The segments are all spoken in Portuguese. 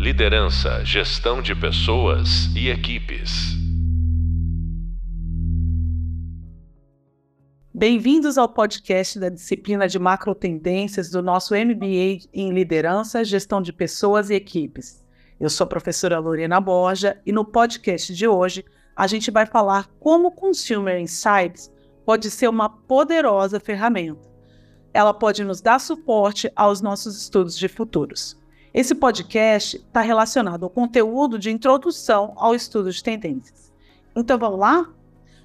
Liderança, gestão de pessoas e equipes. Bem-vindos ao podcast da disciplina de macro tendências do nosso MBA em Liderança, Gestão de Pessoas e Equipes. Eu sou a professora Lorena Borja e no podcast de hoje a gente vai falar como Consumer Insights pode ser uma poderosa ferramenta. Ela pode nos dar suporte aos nossos estudos de futuros. Esse podcast está relacionado ao conteúdo de introdução ao estudo de tendências. Então vamos lá?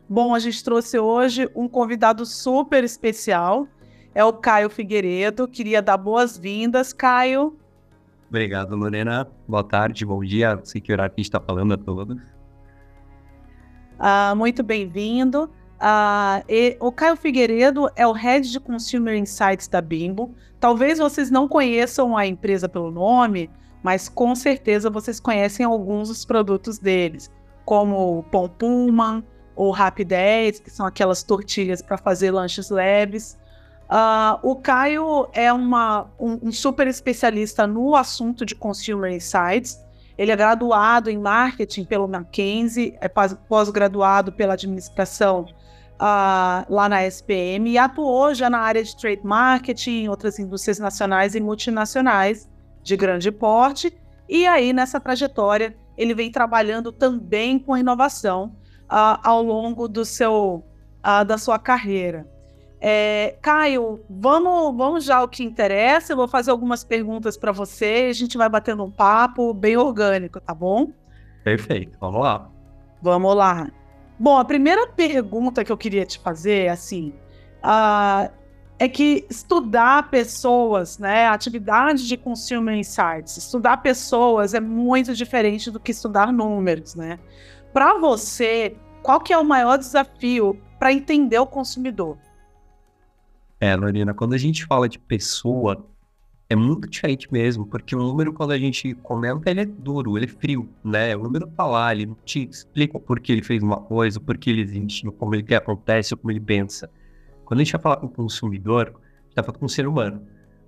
Bom, a gente trouxe hoje um convidado super especial, é o Caio Figueiredo. Queria dar boas-vindas, Caio. Obrigado, Lorena. Boa tarde, bom dia. Não sei que horário que a gente está falando a todos. Ah, muito bem-vindo. Uh, o Caio Figueiredo é o Head de Consumer Insights da Bimbo. Talvez vocês não conheçam a empresa pelo nome, mas com certeza vocês conhecem alguns dos produtos deles, como o Pão Pullman ou Rapid 10, que são aquelas tortilhas para fazer lanches leves. Uh, o Caio é uma, um, um super especialista no assunto de Consumer Insights. Ele é graduado em marketing pelo Mackenzie, é pós-graduado pela administração uh, lá na SPM e atuou já na área de trade marketing em outras indústrias nacionais e multinacionais de grande porte. E aí, nessa trajetória, ele vem trabalhando também com inovação uh, ao longo do seu, uh, da sua carreira. É, Caio, vamos, vamos já ao que interessa. Eu vou fazer algumas perguntas para você e a gente vai batendo um papo bem orgânico, tá bom? Perfeito, vamos lá. Vamos lá. Bom, a primeira pergunta que eu queria te fazer, assim, uh, é que estudar pessoas, né, a atividade de Consumer Insights, estudar pessoas é muito diferente do que estudar números, né? Para você, qual que é o maior desafio para entender o consumidor? É, Lorena, quando a gente fala de pessoa, é muito diferente mesmo, porque o número, quando a gente comenta, ele é duro, ele é frio, né? O número tá lá, ele não te explica por que ele fez uma coisa, por que ele existe, como ele quer acontece, como ele pensa. Quando a gente vai falar com o consumidor, a gente tá falando com o ser humano.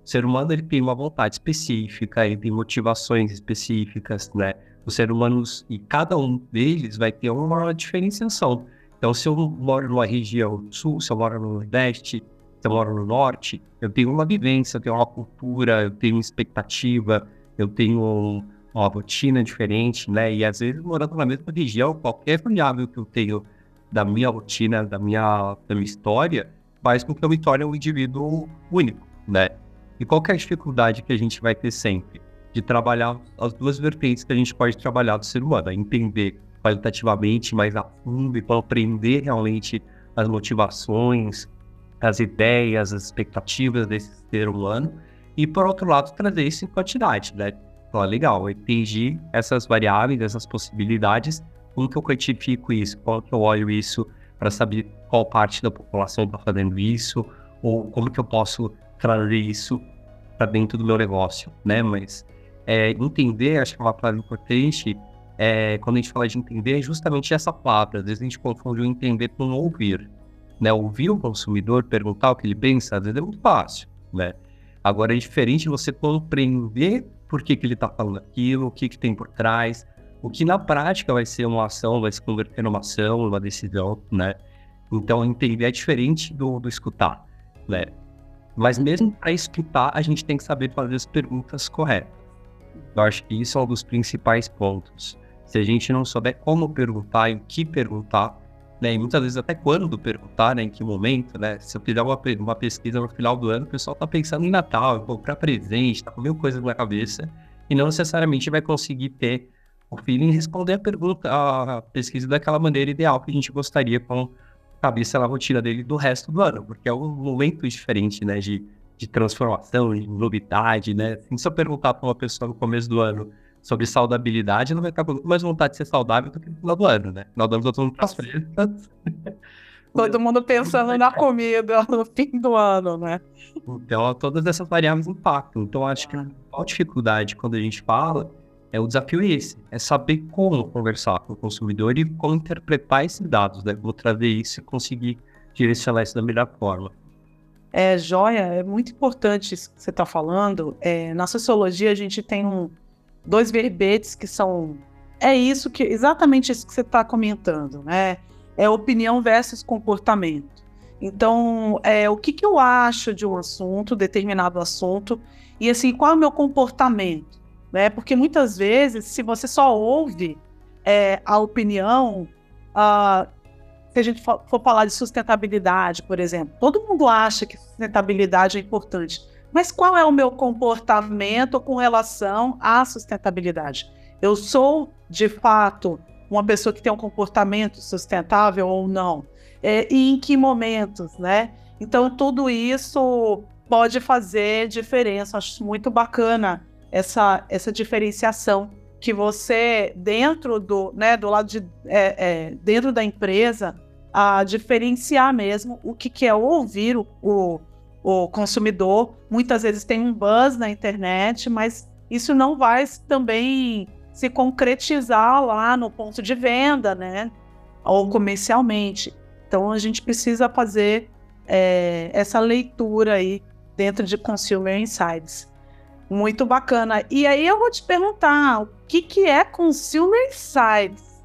O ser humano, ele tem uma vontade específica, ele tem motivações específicas, né? Os seres humanos, e cada um deles vai ter uma diferenciação. Então, se eu moro numa região sul, se eu moro no nordeste, eu moro no norte, eu tenho uma vivência, eu tenho uma cultura, eu tenho uma expectativa, eu tenho uma rotina diferente, né? E às vezes, morando na mesma região, qualquer variável que eu tenho da minha rotina, da minha, da minha história, faz com que eu me torne um indivíduo único, né? E qual é a dificuldade que a gente vai ter sempre? De trabalhar as duas vertentes que a gente pode trabalhar do ser humano, é entender qualitativamente mais a fundo e compreender realmente as motivações, as ideias, as expectativas desse ser humano, e por outro lado, trazer isso em quantidade, né? Então, legal, eu entendi essas variáveis, essas possibilidades, como que eu quantifico isso, como que eu olho isso para saber qual parte da população está fazendo isso, ou como que eu posso trazer isso para dentro do meu negócio, né? Mas é, entender, acho que é uma palavra importante, é, quando a gente fala de entender, é justamente essa palavra. Às vezes a gente confunde o entender com ouvir né? Ouvir o consumidor, perguntar o que ele pensa, às vezes é muito fácil, né? Agora é diferente você compreender por que, que ele está falando aquilo, o que, que tem por trás, o que na prática vai ser uma ação, vai se converter numa ação, numa decisão, né? Então entender é diferente do, do escutar, né? Mas mesmo para escutar, a gente tem que saber fazer as perguntas corretas. Eu acho que isso é um dos principais pontos. Se a gente não souber como perguntar e o que perguntar, né? E muitas vezes até quando perguntar, né? Em que momento, né? Se eu fizer uma, uma pesquisa no final do ano, o pessoal tá pensando em Natal, em comprar presente, tá com mil coisas na cabeça e não necessariamente vai conseguir ter o feeling responder a pergunta, a pesquisa daquela maneira ideal que a gente gostaria com a cabeça na rotina dele do resto do ano, porque é um momento diferente, né? De, de transformação, de novidade, né? Se eu perguntar para uma pessoa no começo do ano sobre saudabilidade, não vai ficar com mais vontade de ser saudável do que no final do ano, né? No final do ano todo mundo tá frestas. Todo mundo pensando na comida no fim do ano, né? Então, todas essas variáveis impactam. Então, acho que a dificuldade quando a gente fala é o desafio é esse, é saber como conversar com o consumidor e como interpretar esses dados, né? Vou trazer isso e conseguir direcionar isso da melhor forma. É, joia, é muito importante isso que você está falando. É, na sociologia, a gente tem um, dois verbetes que são é isso que exatamente isso que você está comentando, né? É opinião versus comportamento. Então, é, o que, que eu acho de um assunto, determinado assunto, e assim, qual é o meu comportamento? Né? Porque muitas vezes, se você só ouve é, a opinião, uh, se a gente for, for falar de sustentabilidade, por exemplo, todo mundo acha que sustentabilidade é importante, mas qual é o meu comportamento com relação à sustentabilidade? Eu sou, de fato, uma pessoa que tem um comportamento sustentável ou não? É, e em que momentos, né? Então, tudo isso pode fazer diferença. Acho muito bacana essa, essa diferenciação que você, dentro do, né, do lado de, é, é, dentro da empresa, a diferenciar mesmo o que, que é ouvir o, o, o consumidor. Muitas vezes tem um buzz na internet, mas isso não vai também se concretizar lá no ponto de venda, né? Ou comercialmente. Então a gente precisa fazer é, essa leitura aí dentro de Consumer Insights. Muito bacana. E aí eu vou te perguntar, o que, que é Consumer Insights?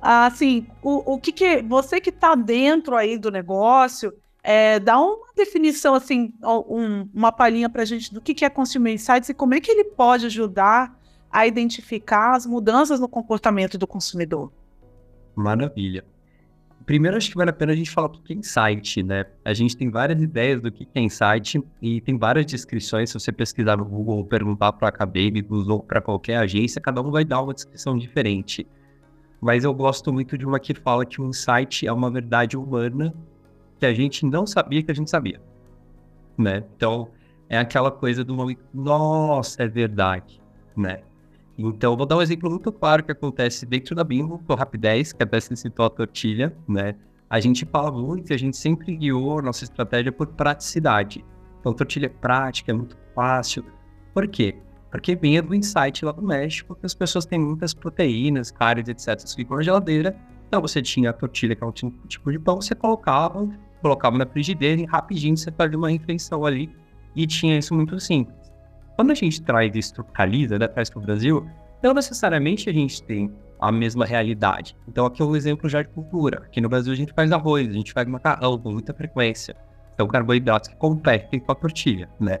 Assim, o, o que, que você que está dentro aí do negócio, é, dá uma definição, assim, um, uma palhinha para a gente do que, que é Consumer Insights e como é que ele pode ajudar a identificar as mudanças no comportamento do consumidor. Maravilha. Primeiro, acho que vale a pena a gente falar o que é insight, né? A gente tem várias ideias do que é insight e tem várias descrições. Se você pesquisar no Google ou perguntar para a Academicus ou para qualquer agência, cada um vai dar uma descrição diferente. Mas eu gosto muito de uma que fala que o insight é uma verdade humana que a gente não sabia que a gente sabia, né? Então, é aquela coisa do momento, nossa, é verdade, né? Então, vou dar um exemplo muito claro que acontece dentro da Bimbo, com o Rapidez, que até se citou a tortilha, né? A gente fala muito e a gente sempre guiou a nossa estratégia por praticidade. Então, tortilha é prática, é muito fácil. Por quê? Porque vem do insight lá do México, que as pessoas têm muitas proteínas, carnes, etc. Isso ficam na geladeira. Então, você tinha a tortilha, que é um tipo de pão, você colocava, colocava na frigideira e rapidinho você fazia uma refeição ali. E tinha isso muito simples. Quando a gente traz isso, tropicaliza, né, traz para o Brasil, não necessariamente a gente tem a mesma realidade. Então, aqui é um exemplo já de cultura. Aqui no Brasil a gente faz arroz, a gente faz macarrão com muita frequência. Então, carboidratos que competem com a tortilha, né?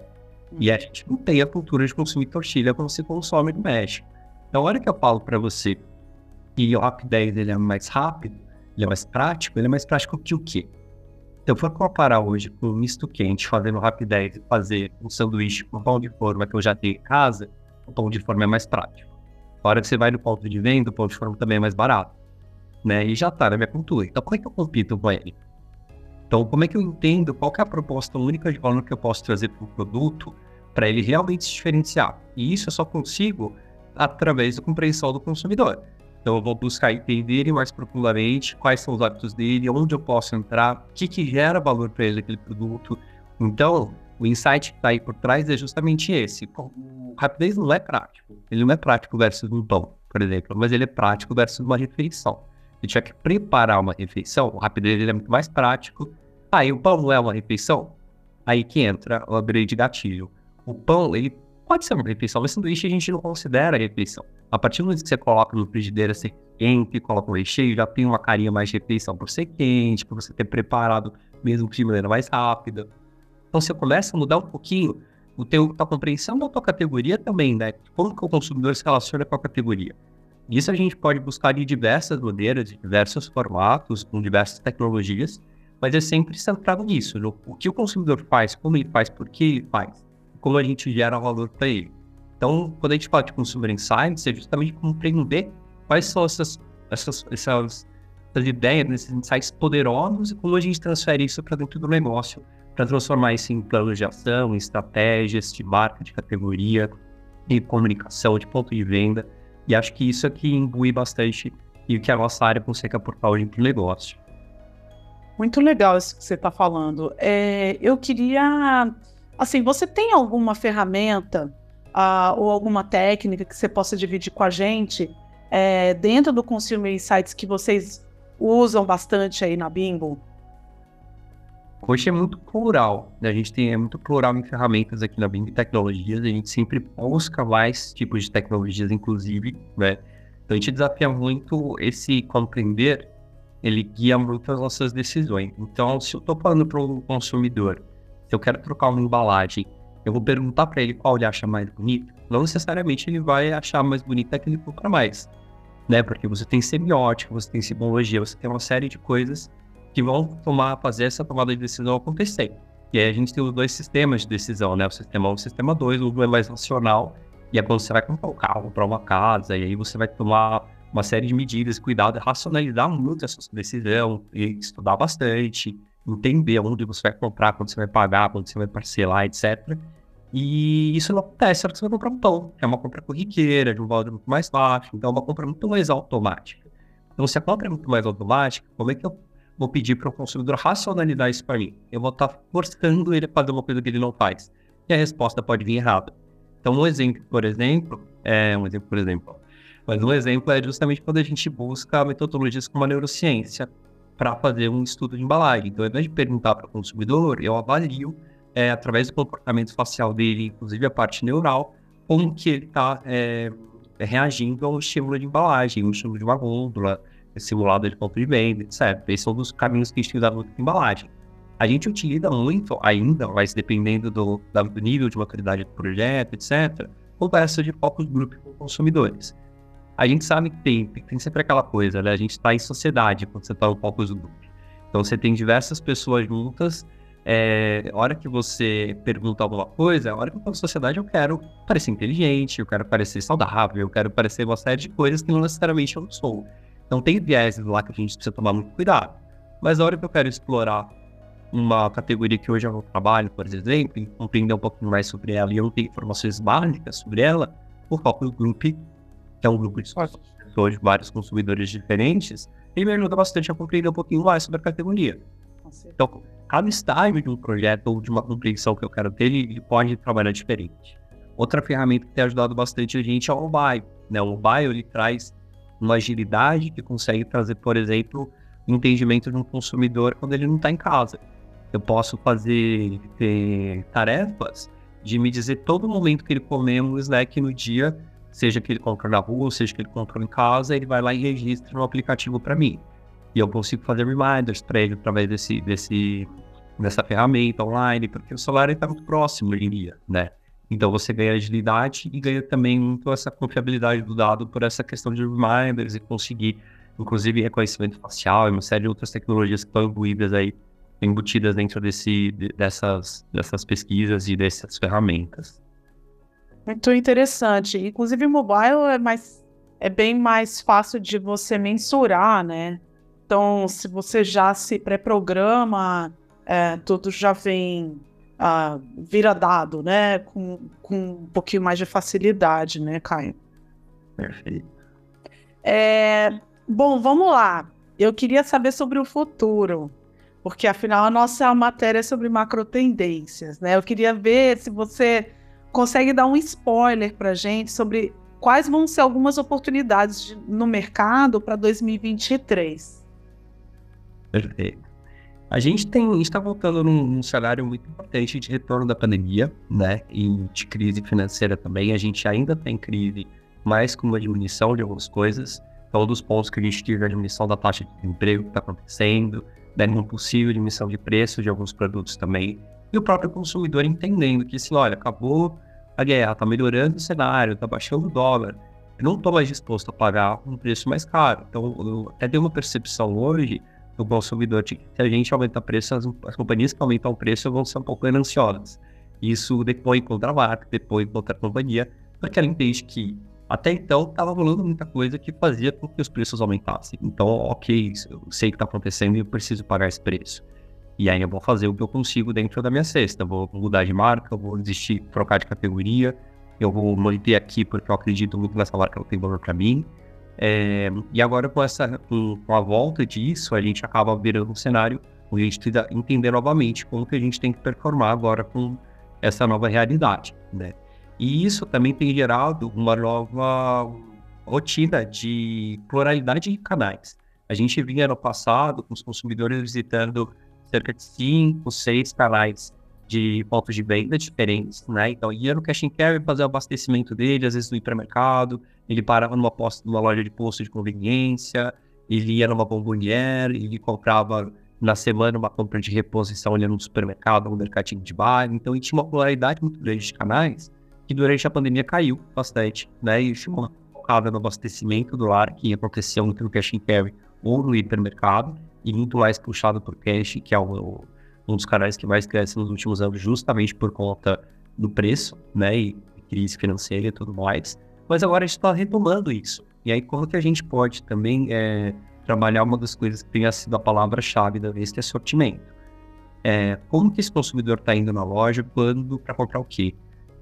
E a gente não tem a cultura de consumir tortilha como se consome no México. Então, a hora que eu falo para você que o rapidez ele é mais rápido, ele é mais prático, ele é mais prático que o quê? Se eu for comparar hoje com um misto quente, fazendo rapidez e fazer um sanduíche com pão de forma que eu já tenho em casa, o pão de forma é mais prático. A hora que você vai no ponto de venda, o pão de forma também é mais barato. Né? E já está na minha cultura. Então, como é que eu compito com ele? Então, como é que eu entendo qual é a proposta única de valor que eu posso trazer para o produto para ele realmente se diferenciar? E isso eu só consigo através da compreensão do consumidor. Então, eu vou buscar entender mais profundamente quais são os hábitos dele, onde eu posso entrar, o que, que gera valor para ele aquele produto. Então, o insight que está aí por trás é justamente esse. O rapidez não é prático. Ele não é prático versus um pão, por exemplo, mas ele é prático versus uma refeição. Se tiver que preparar uma refeição, o rapidez ele é muito mais prático. Aí ah, o pão não é uma refeição? Aí que entra o upgrade de gatilho. O pão, ele pode ser uma refeição, mas sanduíche a gente não considera refeição. A partir do momento que você coloca no frigideira ser quente, coloca o recheio, já tem uma carinha mais de refeição por ser quente, para você ter preparado mesmo de maneira mais rápida. Então você começa a mudar um pouquinho o teu, a compreensão da tua categoria também, né? Como que o consumidor se relaciona com a categoria. Isso a gente pode buscar de diversas maneiras, de diversos formatos, com diversas tecnologias, mas é sempre centrado nisso, no o que o consumidor faz, como ele faz, por que ele faz, como a gente gera valor para ele. Então, quando a gente fala de Consumer Insights, é justamente compreender quais são essas, essas, essas, essas ideias, esses insights poderosos e como a gente transfere isso para dentro do negócio, para transformar isso em planos de ação, em estratégias de marca, de categoria, de comunicação, de ponto de venda. E acho que isso aqui imbui bastante e o que a nossa área consegue aportar hoje para o negócio. Muito legal isso que você está falando. É, eu queria, assim, você tem alguma ferramenta uh, ou alguma técnica que você possa dividir com a gente é, dentro do Consumer Insights que vocês usam bastante aí na Bimbo? Hoje é muito plural, né? a gente tem é muito plural em ferramentas aqui na Bing Tecnologias, a gente sempre busca mais tipos de tecnologias, inclusive, né? Então a gente desafia muito esse compreender, ele guia muito as nossas decisões. Então, se eu estou falando para um consumidor, se eu quero trocar uma embalagem, eu vou perguntar para ele qual ele acha mais bonita, não necessariamente ele vai achar mais bonita que ele compra mais, né? Porque você tem semiótica, você tem simbologia, você tem uma série de coisas que vão tomar, fazer essa tomada de decisão acontecer. E aí a gente tem os dois sistemas de decisão, né? O sistema 1 e o sistema 2, um é mais racional, e é quando você vai comprar um carro, comprar uma casa, e aí você vai tomar uma série de medidas, cuidado, racionalizar muito essa decisão, e estudar bastante, entender onde você vai comprar, quando você vai pagar, quando você vai parcelar, etc. E isso não acontece na hora que você vai comprar um pão. É uma compra corriqueira, de um valor muito mais baixo, então é uma compra muito mais automática. Então, se a compra é muito mais automática, como é que eu vou pedir para o consumidor racionalizar isso para mim. Eu vou estar tá forçando ele a fazer uma coisa que ele não faz. E a resposta pode vir errada. Então, um exemplo, por exemplo, é um exemplo, por exemplo, mas um exemplo é justamente quando a gente busca metodologias como a neurociência para fazer um estudo de embalagem. Então, ao invés de perguntar para o consumidor, eu avalio, é, através do comportamento facial dele, inclusive a parte neural, como que ele está é, reagindo ao estímulo de embalagem, o estímulo de uma gôndola, simulado de ponto de venda, etc. Esses são os caminhos que a gente utiliza muito em embalagem. A gente utiliza muito ainda, mas dependendo do, do nível de maturidade do projeto, etc., conversa de focus group com consumidores. A gente sabe que tem, tem sempre aquela coisa, né? A gente está em sociedade quando você está no focus group. Então você tem diversas pessoas juntas. É, a hora que você pergunta alguma coisa, a hora que eu falo sociedade, eu quero parecer inteligente, eu quero parecer saudável, eu quero parecer uma série de coisas que não necessariamente eu não sou. Então tem viés lá que a gente precisa tomar muito cuidado. Mas a hora que eu quero explorar uma categoria que hoje eu não trabalho, por exemplo, e compreender um pouquinho mais sobre ela e eu não tenho informações básicas sobre ela, o Focus Group, que é um grupo de pessoas de vários consumidores diferentes, ele me ajuda bastante a compreender um pouquinho mais sobre a categoria. Então, cada estágio de um projeto ou de uma compreensão que eu quero ter, ele pode trabalhar diferente. Outra ferramenta que tem ajudado bastante a gente é o mobile. Né? O mobile ele traz uma agilidade que consegue trazer, por exemplo, o entendimento de um consumidor quando ele não está em casa. Eu posso fazer ter tarefas de me dizer todo momento que ele comeu um snack no dia, seja que ele comprou na rua, seja que ele comprou em casa, ele vai lá e registra no aplicativo para mim. E eu consigo fazer reminders para ele através desse, desse, dessa ferramenta online, porque o celular está muito próximo em dia, né? Então você ganha agilidade e ganha também muito essa confiabilidade do dado por essa questão de reminders e conseguir, inclusive, reconhecimento facial e uma série de outras tecnologias que estão aí, embutidas dentro desse, dessas, dessas pesquisas e dessas ferramentas. Muito interessante. Inclusive, mobile é mais é bem mais fácil de você mensurar, né? Então, se você já se pré-programa, é, tudo já vem uh, vira dado, né? Com, com um pouquinho mais de facilidade, né, Caio? Perfeito. É, bom, vamos lá. Eu queria saber sobre o futuro, porque afinal a nossa matéria é sobre macro tendências, né? Eu queria ver se você consegue dar um spoiler para gente sobre quais vão ser algumas oportunidades de, no mercado para 2023. Perfeito. A gente tem está voltando num, num, cenário muito importante de retorno da pandemia, né? E de crise financeira também. A gente ainda tem crise, mas com uma diminuição de algumas coisas. Então, um dos pontos que a gente teve a diminuição da taxa de emprego que está acontecendo, né? uma possível diminuição de preço de alguns produtos também. E o próprio consumidor entendendo que, assim, olha, acabou a guerra, está melhorando o cenário, está baixando o dólar. Eu não estou mais disposto a pagar um preço mais caro. Então, eu até dei uma percepção hoje do consumidor. Se a gente aumentar preço, as, as, companhias que aumentam o preço vão ser um pouco gananciosas. Isso depois contra a marca, depois contra a companhia, porque ela entende que até então estava rolando muita coisa que fazia com que os preços aumentassem. Então, ok, eu sei o que está acontecendo e eu preciso pagar esse preço. E aí eu vou fazer o que eu consigo dentro da minha cesta. Vou mudar de marca, vou desistir, trocar de categoria. Eu vou manter aqui porque eu acredito muito nessa marca, ela tem valor para mim. É, e agora com essa com, a volta disso, a gente acaba virando um cenário onde a gente precisa entender novamente como que a gente tem que performar agora com essa nova realidade, né? E isso também tem gerado uma nova rotina de pluralidade de canais. A gente vinha no passado com os consumidores visitando cerca de cinco, seis canais de pontos de venda diferentes, né? Então, ia no cash and carry fazer o abastecimento dele, às vezes no hipermercado, ele parava numa, numa loja de posto de conveniência, ele ia numa bomboniere, ele comprava na semana uma compra de reposição ali no supermercado, no mercadinho de bairro. Então, tinha uma pluralidade muito grande de canais que durante a pandemia caiu bastante, né? E ficou focada no abastecimento do lar, que acontecia no cash and carry ou no hipermercado, e muito mais puxado por cash, que é o, um dos canais que mais cresce nos últimos anos, justamente por conta do preço, né? E crise financeira e tudo mais. Mas agora a gente está retomando isso. E aí, como que a gente pode também é, trabalhar uma das coisas que tenha sido a palavra-chave da vez, que é sortimento. É, como que esse consumidor está indo na loja, quando, para comprar o quê?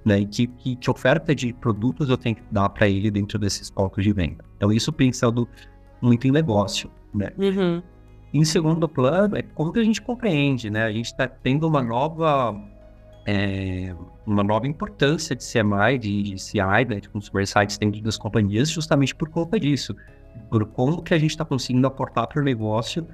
Né? E que, que, que, oferta de produtos eu tenho que dar para ele dentro desses pontos de venda. Então, isso pensando muito em negócio, né? Uhum. Em segundo plano, é como que a gente compreende, né? A gente está tendo uma nova é, uma nova importância de CMI, de, CI, né, de Consumer Sites dentro das companhias, justamente por conta disso. Por como que a gente está conseguindo aportar para o negócio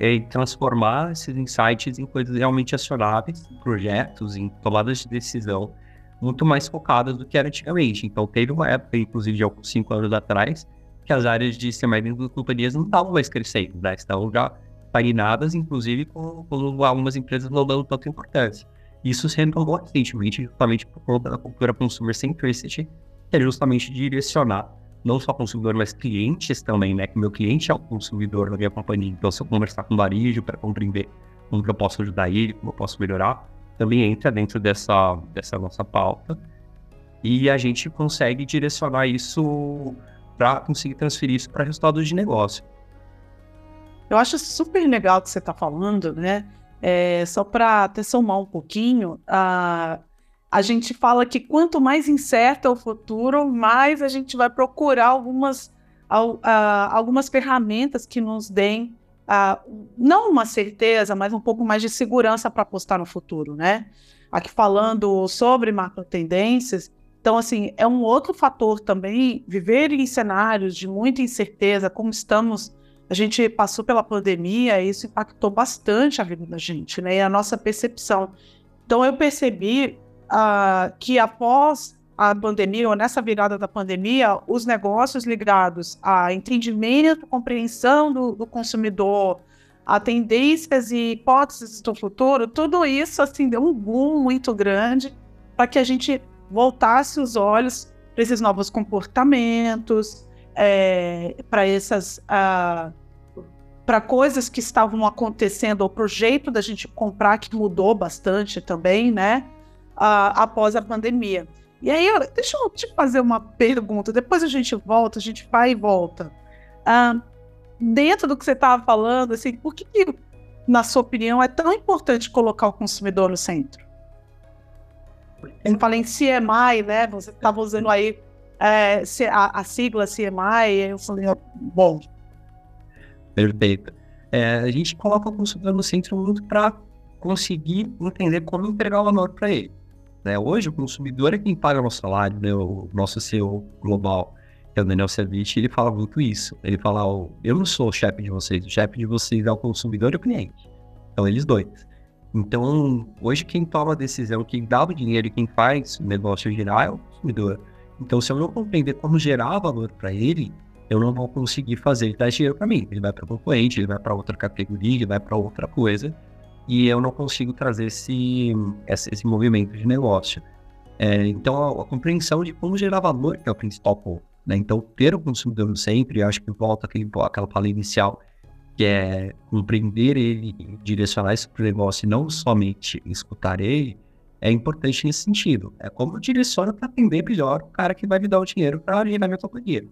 e transformar esses insights em coisas realmente acionáveis, em projetos, em tomadas de decisão muito mais focadas do que era antigamente. Então, teve uma época, inclusive de alguns cinco anos atrás, que as áreas de dentro das companhias não estavam mais crescendo, né? Estavam já estagnadas, inclusive com, com algumas empresas não dando tanta importância. Isso se renovou recentemente, justamente por conta da cultura consumer centricity, que é justamente direcionar não só consumidor, mas clientes também, né? Que meu cliente é o consumidor da minha companhia. Então, se eu conversar com o varejo para compreender como que eu posso ajudar ele, como eu posso melhorar, também entra dentro dessa, dessa nossa pauta. E a gente consegue direcionar isso para conseguir transferir isso para resultados de negócio. Eu acho super legal o que você está falando, né? É, só para até somar um pouquinho, a, a gente fala que quanto mais incerto é o futuro, mais a gente vai procurar algumas, a, algumas ferramentas que nos deem não uma certeza, mas um pouco mais de segurança para apostar no futuro, né? Aqui falando sobre macro tendências, então, assim, é um outro fator também, viver em cenários de muita incerteza, como estamos, a gente passou pela pandemia, e isso impactou bastante a vida da gente, né, e a nossa percepção. Então, eu percebi uh, que após a pandemia, ou nessa virada da pandemia, os negócios ligados a entendimento, compreensão do, do consumidor, a tendências e hipóteses do futuro, tudo isso, assim, deu um boom muito grande para que a gente voltasse os olhos para esses novos comportamentos, é, para essas. Uh, para coisas que estavam acontecendo, ou para o jeito da gente comprar, que mudou bastante também, né? Uh, após a pandemia. E aí, deixa eu te fazer uma pergunta, depois a gente volta, a gente vai e volta. Uh, dentro do que você estava falando, assim, por que, na sua opinião, é tão importante colocar o consumidor no centro? Eu falei em CMI, né? Você estava usando aí é, a, a, sigla CMI, eu falei, bom. Perfeito. É, a gente coloca o consumidor no centro muito para conseguir entender como entregar o valor para ele. Né? Hoje, o consumidor é quem paga o nosso salário, né? o nosso CEO global, que é o Daniel Servicci, ele fala muito isso. Ele fala, oh, eu não sou o chefe de vocês, o chefe de vocês é o consumidor e o cliente. Então, eles dois. Então, hoje quem toma a decisão, quem dá o dinheiro e quem faz o negócio girar é o consumidor. Então, se eu não compreender como gerar valor para ele, eu não vou conseguir fazer ele dar dinheiro para mim. Ele vai para concorrente, ele vai para outra categoria, ele vai para outra coisa, e eu não consigo trazer esse, esse, movimento de negócio. É, então, a, a, compreensão de como gerar valor que é o principal ponto. Né? Então, ter o consumidor sempre, acho que volta àquele, àquela fala inicial, que é compreender ele e direcionar isso para o negócio e não somente escutar ele, é importante nesse sentido. É como eu direciono para atender melhor o cara que vai me dar o dinheiro para na minha companhia.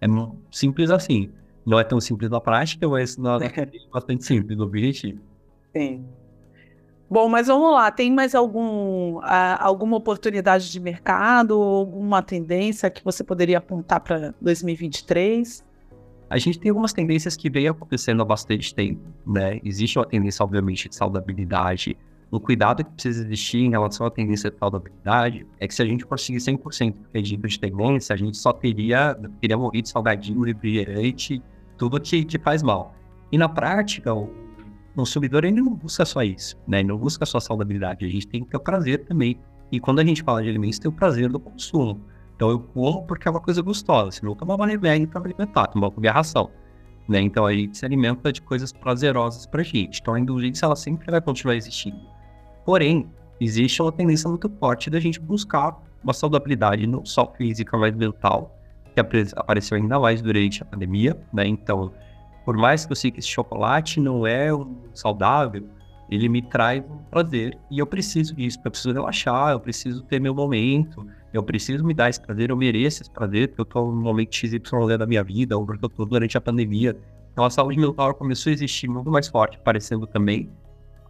É simples assim. Não é tão simples na prática, mas na é bastante simples no objetivo. Sim. Bom, mas vamos lá. Tem mais algum, alguma oportunidade de mercado, alguma tendência que você poderia apontar para 2023? A gente tem algumas tendências que vem acontecendo há bastante tempo, né? Existe uma tendência, obviamente, de saudabilidade. O cuidado que precisa existir em relação à tendência de saudabilidade é que se a gente conseguir 100% do acredito de tendência, a gente só teria, teria morrido salgadinho, refrigerante, tudo que, que faz mal. E na prática, o, consumidor ele não busca só isso, né? Ele não busca só saudabilidade, a gente tem que ter o prazer também. E quando a gente fala de alimentos, tem o prazer do consumo. Então eu como porque é uma coisa gostosa, se não tomar remédio para me alimentar, tomar comer ração. Né? Então a gente se alimenta de coisas prazerosas pra gente. Então a indulgência ela sempre vai continuar existindo. Porém, existe uma tendência muito forte da gente buscar uma saudabilidade não só física, mas mental, que apareceu ainda mais durante a pandemia, né? Então, por mais que eu sei que esse chocolate não é saudável, ele me traz um prazer e eu preciso disso, eu preciso relaxar, eu preciso ter meu momento, eu preciso me dar esse prazer, eu mereço esse prazer, porque eu tô no momento XY da minha vida, ou porque eu tô durante a pandemia. Então a saúde mental começou a existir muito mais forte, parecendo também,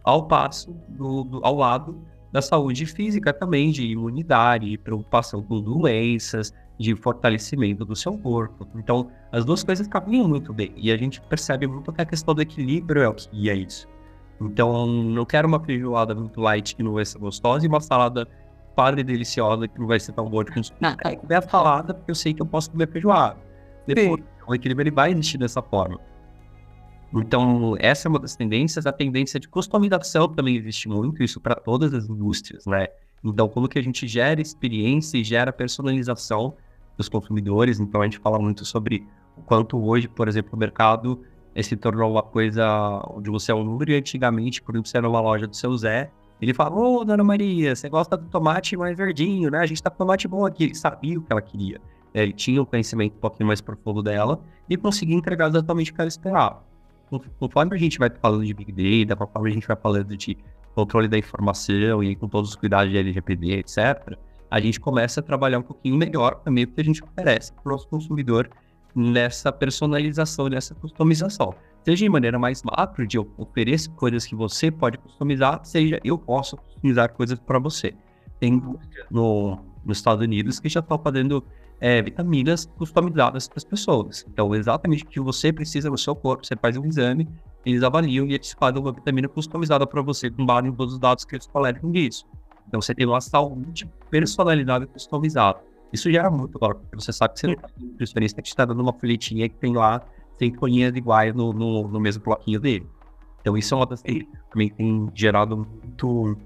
ao passo, do, do, ao lado da saúde física também, de imunidade, preocupação com doenças, de fortalecimento do seu corpo. Então, as duas coisas caminham muito bem. E a gente percebe muito que a questão do equilíbrio é o que guia isso. Então, não quero uma feijoada muito light que não vai ser gostosa e uma salada padre deliciosa que não vai ser tão boa de consumir. Ah, é comer a salada porque eu sei que eu posso comer feijoada. Depois, Sim. o equilíbrio ele vai existir dessa forma. Então, essa é uma das tendências. A tendência de customização também existe muito, isso para todas as indústrias, né? Então, como que a gente gera experiência e gera personalização dos consumidores. Então, a gente fala muito sobre o quanto hoje, por exemplo, o mercado se tornou uma coisa onde você é um número e antigamente, por exemplo, você era uma loja do seu Zé, ele fala, ô, dona Maria, você gosta do tomate mais verdinho, né? A gente tá com tomate bom aqui. Ele sabia o que ela queria. Ele tinha um conhecimento um pouquinho mais profundo dela e conseguia entregar exatamente o que ela esperava. Conforme a gente vai falando de Big Data, conforme a gente vai falando de controle da informação e com todos os cuidados de LGPD, etc., a gente começa a trabalhar um pouquinho melhor também porque a gente oferece para o nosso consumidor nessa personalização, nessa customização. Seja de maneira mais macro, de eu coisas que você pode customizar, seja eu posso customizar coisas para você. Tem no, nos Estados Unidos que já estão fazendo é, vitaminas customizadas para as pessoas. Então, exatamente o que você precisa no seu corpo, você faz um exame, eles avaliam e eles fazem uma vitamina customizada para você com base em todos os dados que eles coletam disso. Então, você tem uma saúde personalizada customizada. Isso gera muito agora, porque você sabe que você não está nutricionista que está dando uma folhetinha que tem lá cinco folhinhas iguais no, no, no, mesmo bloquinho dele. Então isso é uma das que também tem gerado muito,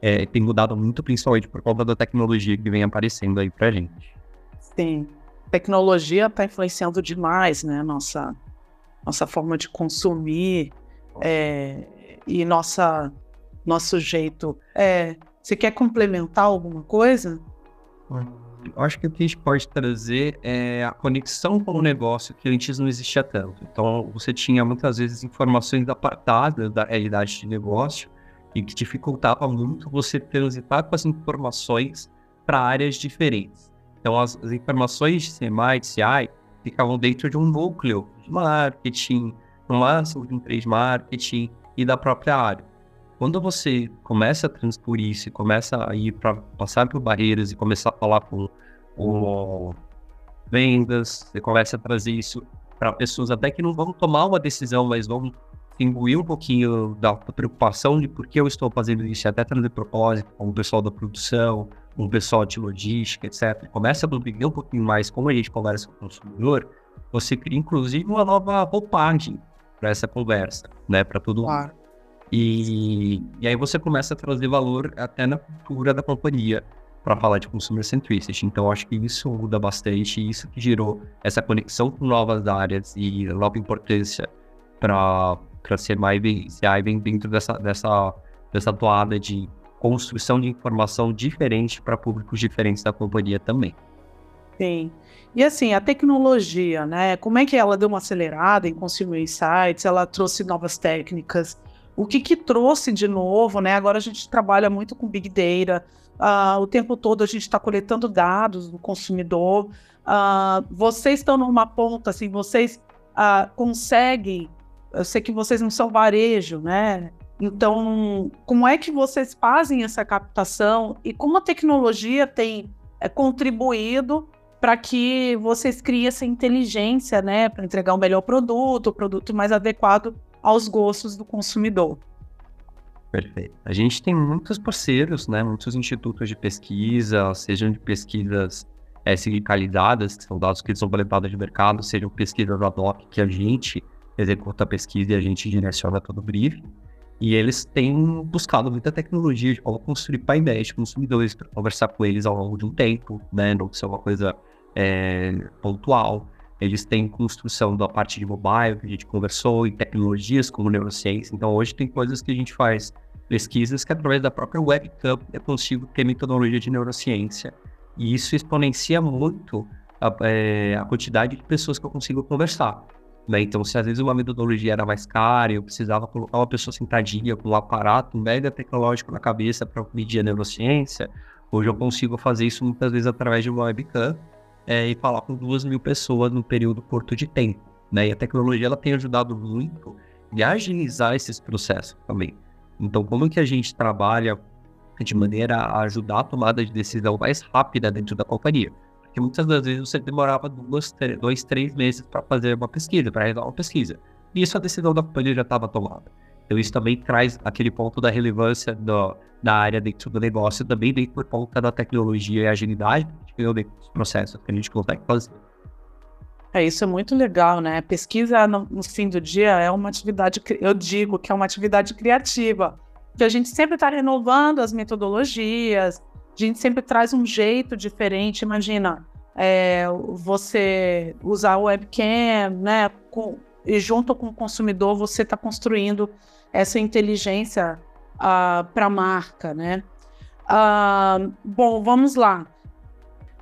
é, tem mudado muito, principalmente por conta da tecnologia que vem aparecendo aí pra gente. Sim, tecnologia está influenciando demais, né, nossa, nossa forma de consumir é, e nossa, nosso jeito. É, você quer complementar alguma coisa? Hum eu acho que o que a gente pode trazer é a conexão com o negócio que antes não existia tanto. Então, você tinha muitas vezes informações apartadas da realidade de negócio e que dificultava muito você transitar com as informações para áreas diferentes. Então, as, as informações de CMI, de CI, ficavam dentro de um núcleo de marketing, no máximo de um trade marketing e da própria área. Quando você começa a transpor isso começa a ir para passar por barreiras e começar a falar com, com vendas, você começa a trazer isso para pessoas até que não vão tomar uma decisão, mas vão imbuir um pouquinho da preocupação de por que eu estou fazendo isso, até trazer propósito com o pessoal da produção, com o pessoal de logística, etc. Começa a entender um pouquinho mais como a gente conversa com o consumidor, você cria inclusive uma nova roupagem para essa conversa, né, para todo claro. mundo. E, e aí você começa a trazer valor até na cultura da companhia para falar de consumer centricity. Então, acho que isso muda bastante, isso que gerou essa conexão com novas áreas e nova importância para ser mais bem dentro dessa, dessa, dessa toada de construção de informação diferente para públicos diferentes da companhia também. Sim. E assim, a tecnologia, né? Como é que ela deu uma acelerada em Consumer Insights? Ela trouxe novas técnicas, o que, que trouxe de novo, né? Agora a gente trabalha muito com Big Data, uh, o tempo todo a gente está coletando dados do consumidor. Uh, vocês estão numa ponta, assim, vocês uh, conseguem. Eu sei que vocês não são varejo, né? Então, como é que vocês fazem essa captação e como a tecnologia tem é, contribuído para que vocês criem essa inteligência, né, para entregar um melhor produto, o produto mais adequado aos gostos do consumidor. Perfeito. A gente tem muitos parceiros, né, muitos institutos de pesquisa, sejam de pesquisas é, sindicalizadas, que são dados que são coletados de mercado, sejam pesquisas ad hoc que a gente executa a pesquisa e a gente direciona todo o briefing. E eles têm buscado muita tecnologia de como construir painéis de consumidores para conversar com eles ao longo de um tempo, né? Não ser uma coisa é, pontual. Eles têm construção da parte de mobile, que a gente conversou, e tecnologias como neurociência. Então, hoje tem coisas que a gente faz, pesquisas que através da própria webcam eu consigo ter metodologia de neurociência. E isso exponencia muito a, é, a quantidade de pessoas que eu consigo conversar. Né? Então, se às vezes uma metodologia era mais cara, eu precisava colocar uma pessoa sentadinha com um aparato mega tecnológico na cabeça para medir a neurociência, hoje eu consigo fazer isso muitas vezes através de uma webcam é, e falar com duas mil pessoas no período curto de tempo. Né? E a tecnologia ela tem ajudado muito em agilizar esses processos também. Então, como que a gente trabalha de maneira a ajudar a tomada de decisão mais rápida dentro da companhia? Porque muitas das vezes você demorava duas, dois, três meses para fazer uma pesquisa, para realizar uma pesquisa. E isso a decisão da companhia já estava tomada. Então isso também traz aquele ponto da relevância do, da área dentro do negócio, também dentro por conta da tecnologia e agilidade que dentro dos processos que a gente consegue fazer. É, isso é muito legal, né? Pesquisa, no, no fim do dia, é uma atividade, eu digo que é uma atividade criativa, que a gente sempre está renovando as metodologias, a gente sempre traz um jeito diferente. Imagina, é, você usar o webcam, né? Com, e junto com o consumidor, você está construindo essa inteligência uh, ah, para a marca, né? Uh, bom, vamos lá.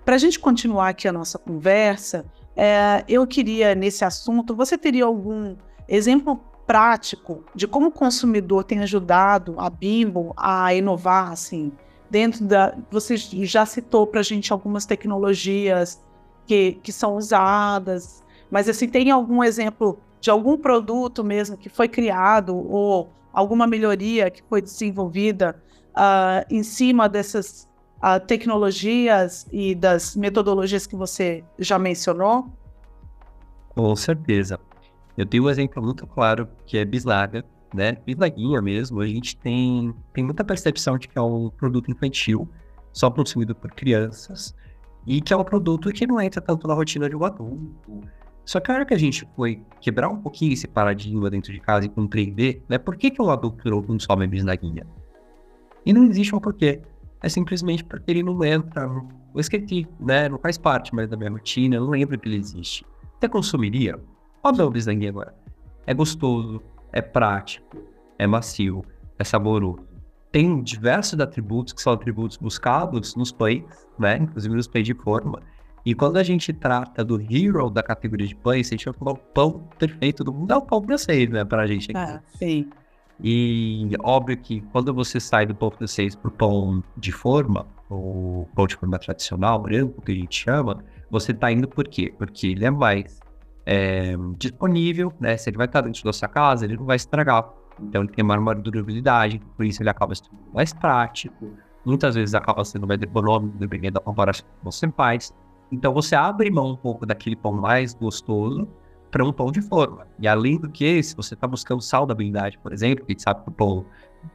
Para a gente continuar aqui a nossa conversa, é, eu queria, nesse assunto, você teria algum exemplo prático de como o consumidor tem ajudado a Bimbo a inovar, assim, dentro da. Você já citou para a gente algumas tecnologias que, que são usadas, mas assim, tem algum exemplo de algum produto mesmo que foi criado ou alguma melhoria que foi desenvolvida uh, em cima dessas uh, tecnologias e das metodologias que você já mencionou? Com certeza. Eu tenho um exemplo muito claro que é Bislaga, né? Bislaguinha mesmo, a gente tem, tem muita percepção de que é um produto infantil, só consumido por crianças, e que é um produto que não entra tanto na rotina de um adulto. Só que a hora que a gente foi quebrar um pouquinho esse paradigma dentro de casa e compreender, né, por que, que um adulto não consome bisnaguinha? E não existe um porquê. É simplesmente porque ele não entra, eu esqueci, né, não faz parte mais da minha rotina, não lembro que ele existe. Você consumiria? Pode dar um bisnaguinha agora. É gostoso, é prático, é macio, é saboroso. Tem diversos atributos que são atributos buscados nos pães, né? Inclusive nos pães de forma. E quando a gente trata do hero da categoria de pães, a gente vai falar o pão perfeito do mundo é o pão francês, né? Pra gente aqui. Ah, sim. E óbvio que quando você sai do pão francês pro pão de forma, o pão de forma tradicional, branco, que a gente chama, você tá indo por quê? Porque ele é mais é, disponível, né? Se ele vai estar dentro da sua casa, ele não vai estragar. Então ele tem maior durabilidade, por isso ele acaba sendo mais prático. Muitas vezes acaba sendo mais econômico, dependendo da comparação que você faz. Então você abre mão um pouco daquele pão mais gostoso para um pão de forma. E além do que, se você está buscando saudabilidade, por exemplo, a gente sabe que o pão,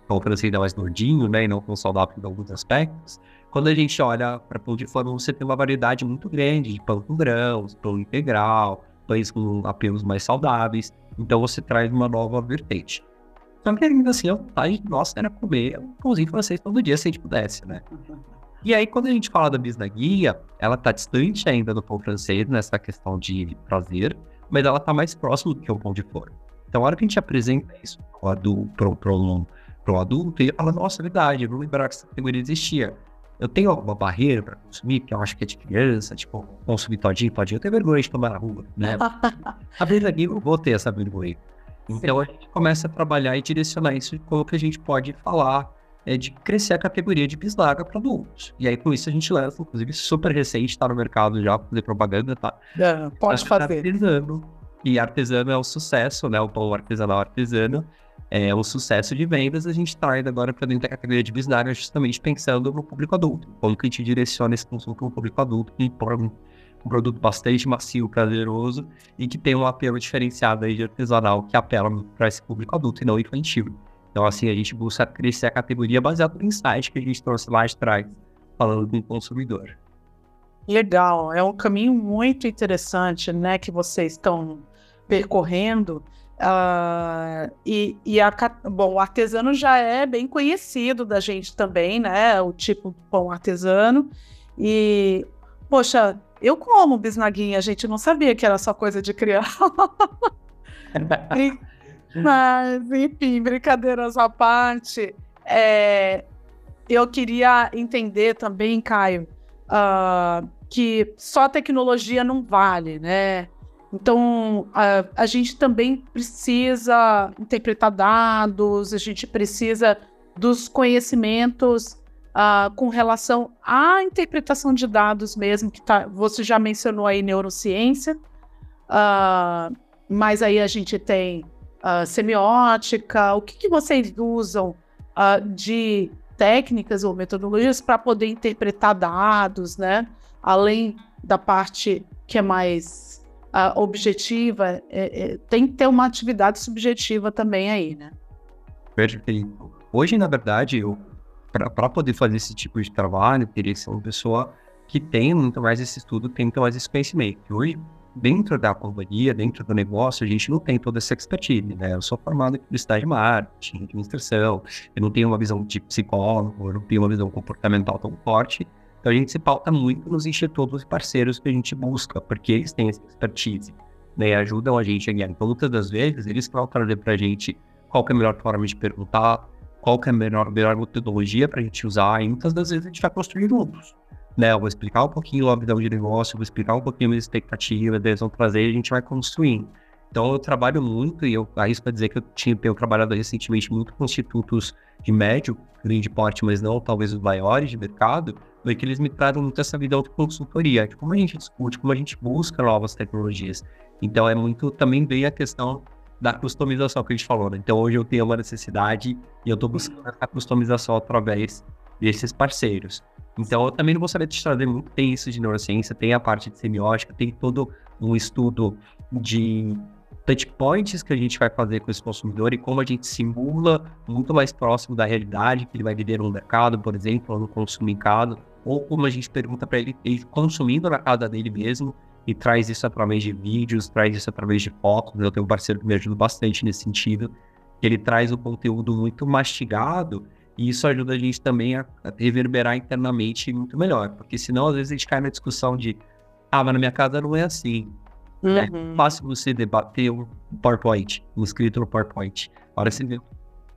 pão francês é mais gordinho, né? E não tão saudável em alguns aspectos. Quando a gente olha para pão de forma, você tem uma variedade muito grande de pão com grãos, pão integral, pães com apelos mais saudáveis. Então você traz uma nova vertente. Só que ainda assim, a vontade nossa era comer um pãozinho francês todo dia se a gente pudesse, né? E aí, quando a gente fala da bisnaguinha, ela tá distante ainda do pão francês nessa questão de prazer, mas ela tá mais próximo do que o pão de forno. Então, a hora que a gente apresenta isso para o adulto, ele fala, nossa, é verdade, eu não lembrava que essa categoria existia eu tenho alguma barreira para consumir, que eu acho que é de criança, tipo, consumir todinho, todinho, eu tenho vergonha de tomar na rua, né? a aqui eu vou ter essa vergonha. Então a gente começa a trabalhar e direcionar isso de como que a gente pode falar é, de crescer a categoria de bislaga para adultos. E aí com isso a gente lança, inclusive super recente, está no mercado já, fazer propaganda, tá? É, pode fazer. Artesano. E artesano é um sucesso, né? O pão artesanal artesano é, o sucesso de vendas, a gente traz agora para dentro da categoria de business justamente pensando no público adulto. Como que a gente direciona esse consumo para o público adulto, que um, um produto bastante macio, prazeroso e que tem um apelo diferenciado aí de artesanal que apela para esse público adulto e não infantil. Então, assim, a gente busca crescer a categoria baseado no insight que a gente trouxe lá de trás, falando com o consumidor. Legal, é um caminho muito interessante, né, que vocês estão percorrendo Uh, e, e a, bom, o artesano já é bem conhecido da gente também, né? O tipo pão artesano. E, poxa, eu como bisnaguinha, a gente não sabia que era só coisa de criança. Mas, enfim, brincadeiras à parte, é, eu queria entender também, Caio, uh, que só tecnologia não vale, né? Então, a, a gente também precisa interpretar dados, a gente precisa dos conhecimentos uh, com relação à interpretação de dados mesmo, que tá, você já mencionou aí neurociência, uh, mas aí a gente tem uh, semiótica, o que, que vocês usam de técnicas ou metodologias para poder interpretar dados, né? Além da parte que é mais uh, objetiva, é, é, tem que ter uma atividade subjetiva também aí, né? Perfeito. Hoje, na verdade, para poder fazer esse tipo de trabalho, teria que ser uma pessoa que tem muito mais esse estudo, tem muito mais esse conhecimento. Hoje, dentro da companhia, dentro do negócio, a gente não tem toda essa expertise, né? Eu sou formado em publicidade de marketing, administração, eu não tenho uma visão de psicólogo, eu não tenho uma visão comportamental tão forte, então a gente se pauta muito nos institutos e parceiros que a gente busca, porque eles têm essa expertise, né? E ajudam a gente a guiar. Então, muitas das vezes, eles vão trazer para a gente qual é a melhor forma de perguntar, qual é a melhor, melhor metodologia para a gente usar, e muitas das vezes a gente vai construir juntos. Né? Eu vou explicar um pouquinho a visão de negócio, vou explicar um pouquinho as expectativas, eles vão trazer e a gente vai construindo. Então eu trabalho muito, e eu arrisco para dizer que eu tinha, tenho trabalhado recentemente muito com institutos de médio, grande porte, mas não talvez os maiores de mercado, foi que eles me trazem muito essa vida de consultoria, de como a gente discute, como a gente busca novas tecnologias. Então é muito também bem a questão da customização que a gente falou, né? Então hoje eu tenho uma necessidade e eu estou buscando a customização através desses parceiros. Então eu também não vou saber te trazer muito, tem isso de neurociência, tem a parte de semiótica, tem todo um estudo de touchpoints que a gente vai fazer com esse consumidor e como a gente simula muito mais próximo da realidade que ele vai viver no mercado, por exemplo, ou no consumo em casa, ou como a gente pergunta para ele, ele consumindo na casa dele mesmo e traz isso através de vídeos, traz isso através de fotos. Eu tenho um parceiro que me ajuda bastante nesse sentido. Ele traz o conteúdo muito mastigado e isso ajuda a gente também a, reverberar internamente muito melhor, porque senão às vezes a gente cai na discussão de ah, mas na minha casa não é assim. É uhum. É fácil você debater um PowerPoint, um escrito no PowerPoint. A hora que você vê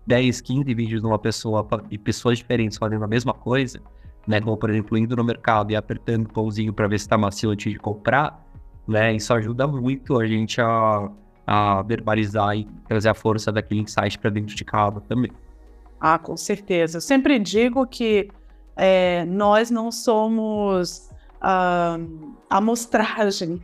10, 15 vídeos de uma pessoa e pessoas diferentes fazendo a mesma coisa, né? Como, por exemplo, indo no mercado e apertando o pãozinho para ver se está macio antes de comprar, né? Isso ajuda muito a gente a, a verbalizar e trazer a força daquele insight para dentro de casa também. Ah, com certeza. Eu sempre digo que é, nós não somos uh, amostragem.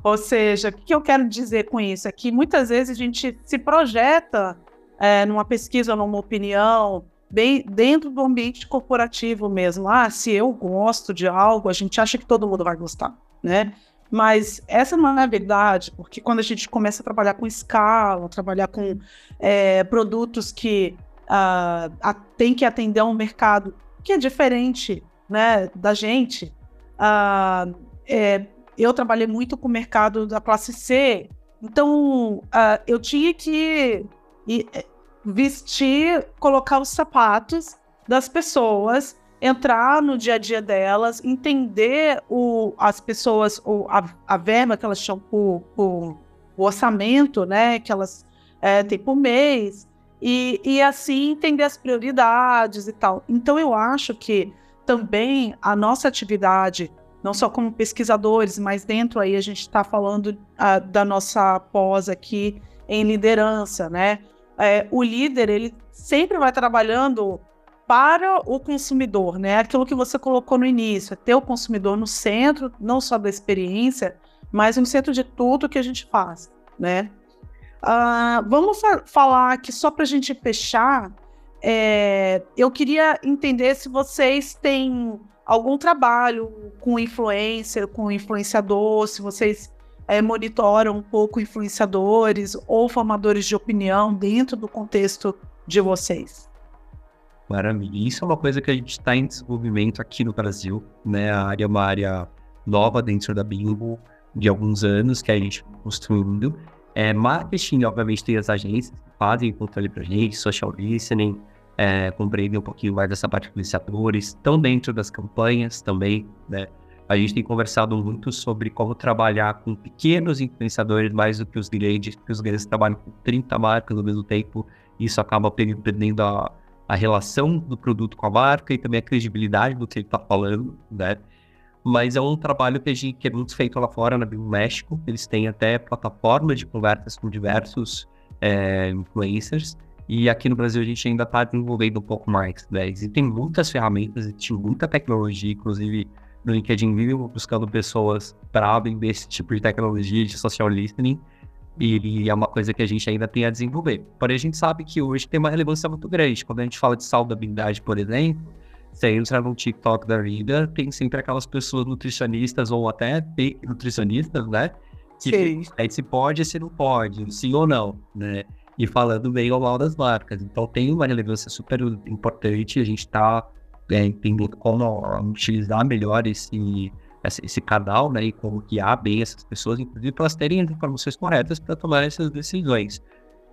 Ou seja, o que eu quero dizer com isso? É que muitas vezes a gente se projeta é, numa pesquisa numa opinião bem dentro do ambiente corporativo mesmo. Ah, se eu gosto de algo, a gente acha que todo mundo vai gostar, né? Mas essa não é a verdade, porque quando a gente começa a trabalhar com escala, trabalhar com é, produtos que uh, a, tem que atender um mercado que é diferente né, da gente, uh, é, eu trabalhei muito com o mercado da classe C, então uh, eu tinha que vestir, colocar os sapatos das pessoas, entrar no dia a dia delas, entender o, as pessoas, o, a, a verba que elas tinham por o orçamento, né, que elas é, têm por mês, e, e assim entender as prioridades e tal. Então eu acho que também a nossa atividade, não só como pesquisadores, mas dentro aí a gente está falando uh, da nossa pós aqui em liderança, né? é, o líder ele sempre vai trabalhando para o consumidor, né? Aquilo que você colocou no início, é ter o consumidor no centro, não só da experiência, mas no centro de tudo que a gente faz, né? Uh, vamos fa falar aqui só para a gente fechar. É, eu queria entender se vocês têm algum trabalho com influencer, com influenciador, se vocês é, monitoram um pouco influenciadores ou formadores de opinião dentro do contexto de vocês? Maravilha. Isso é uma coisa que a gente está em desenvolvimento aqui no Brasil, né? A área é uma área nova dentro da Bimbo de alguns anos que a gente está construindo. É, marketing, obviamente, tem as agências que fazem controle para gente, social listening, é, compreendem um pouquinho mais dessa parte de influenciadores, estão dentro das campanhas também, né? A gente tem conversado muito sobre como trabalhar com pequenos influenciadores mais do que os grandes, porque os grandes trabalham com 30 marcas ao mesmo tempo, e isso acaba perdendo a, a relação do produto com a marca e também a credibilidade do que ele está falando, né? Mas é um trabalho que, gente, que é muito feito lá fora, no México. Eles têm até plataformas de conversas com diversos é, influencers. E aqui no Brasil a gente ainda está desenvolvendo um pouco mais. Né? Existem muitas ferramentas, existe muita tecnologia, inclusive no LinkedIn vive buscando pessoas para vender esse tipo de tecnologia de social listening. E, é uma coisa que a gente ainda tem a desenvolver. Porém, a gente sabe que hoje tem uma relevância muito grande. Quando a gente fala de saudabilidade, por exemplo, você entra no TikTok da vida, tem sempre aquelas pessoas nutricionistas ou até fake nutricionistas, né? Que sim. aí se pode, se não pode, sim ou não, né? E falando bem ou mal das marcas. Então tem uma relevância super importante, a gente está é, entendendo como utilizar melhor esse, esse canal, né? E como guiar bem essas pessoas, inclusive para elas terem as informações corretas para tomar essas decisões.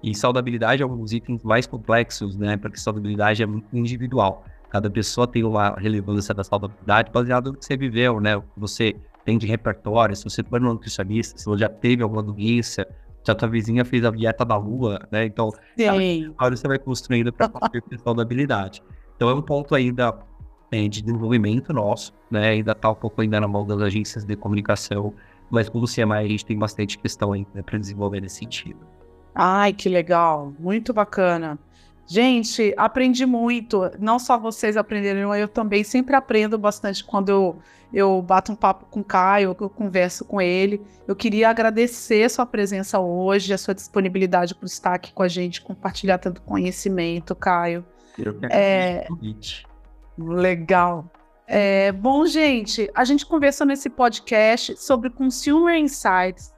E saudabilidade é um dos itens mais complexos, né? Porque saudabilidade é muito individual. Cada pessoa tem uma relevância da saudabilidade baseada no que você viveu, né? O que você tem de repertório, se você foi um nutricionista, se você já teve alguma doença, se a tua vizinha fez a dieta da lua, né? Então, agora você vai construindo para construir a saudabilidade. Então, é um ponto ainda é, de desenvolvimento nosso, né? Ainda está um pouco ainda na mão das agências de comunicação, mas como CMI a gente tem bastante questão ainda né, para desenvolver nesse sentido. Ai, que legal, muito bacana. Gente, aprendi muito. Não só vocês aprenderam, eu também sempre aprendo bastante quando eu, eu bato um papo com o Caio, eu converso com ele. Eu queria agradecer a sua presença hoje, a sua disponibilidade por estar aqui com a gente, compartilhar tanto conhecimento, Caio. Eu que é... Legal. É, bom, gente, a gente conversou nesse podcast sobre Consumer Insights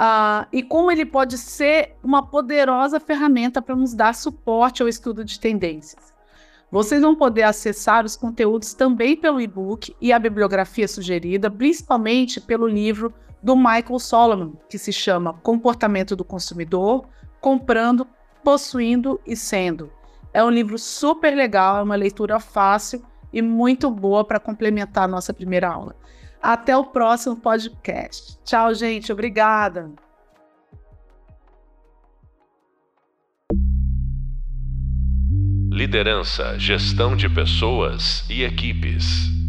Uh, e como ele pode ser uma poderosa ferramenta para nos dar suporte ao estudo de tendências. Vocês vão poder acessar os conteúdos também pelo e-book e a bibliografia sugerida, principalmente pelo livro do Michael Solomon, que se chama Comportamento do Consumidor: Comprando, Possuindo e Sendo. É um livro super legal, é uma leitura fácil e muito boa para complementar a nossa primeira aula. Até o próximo podcast. Tchau, gente. Obrigada. Liderança, gestão de pessoas e equipes.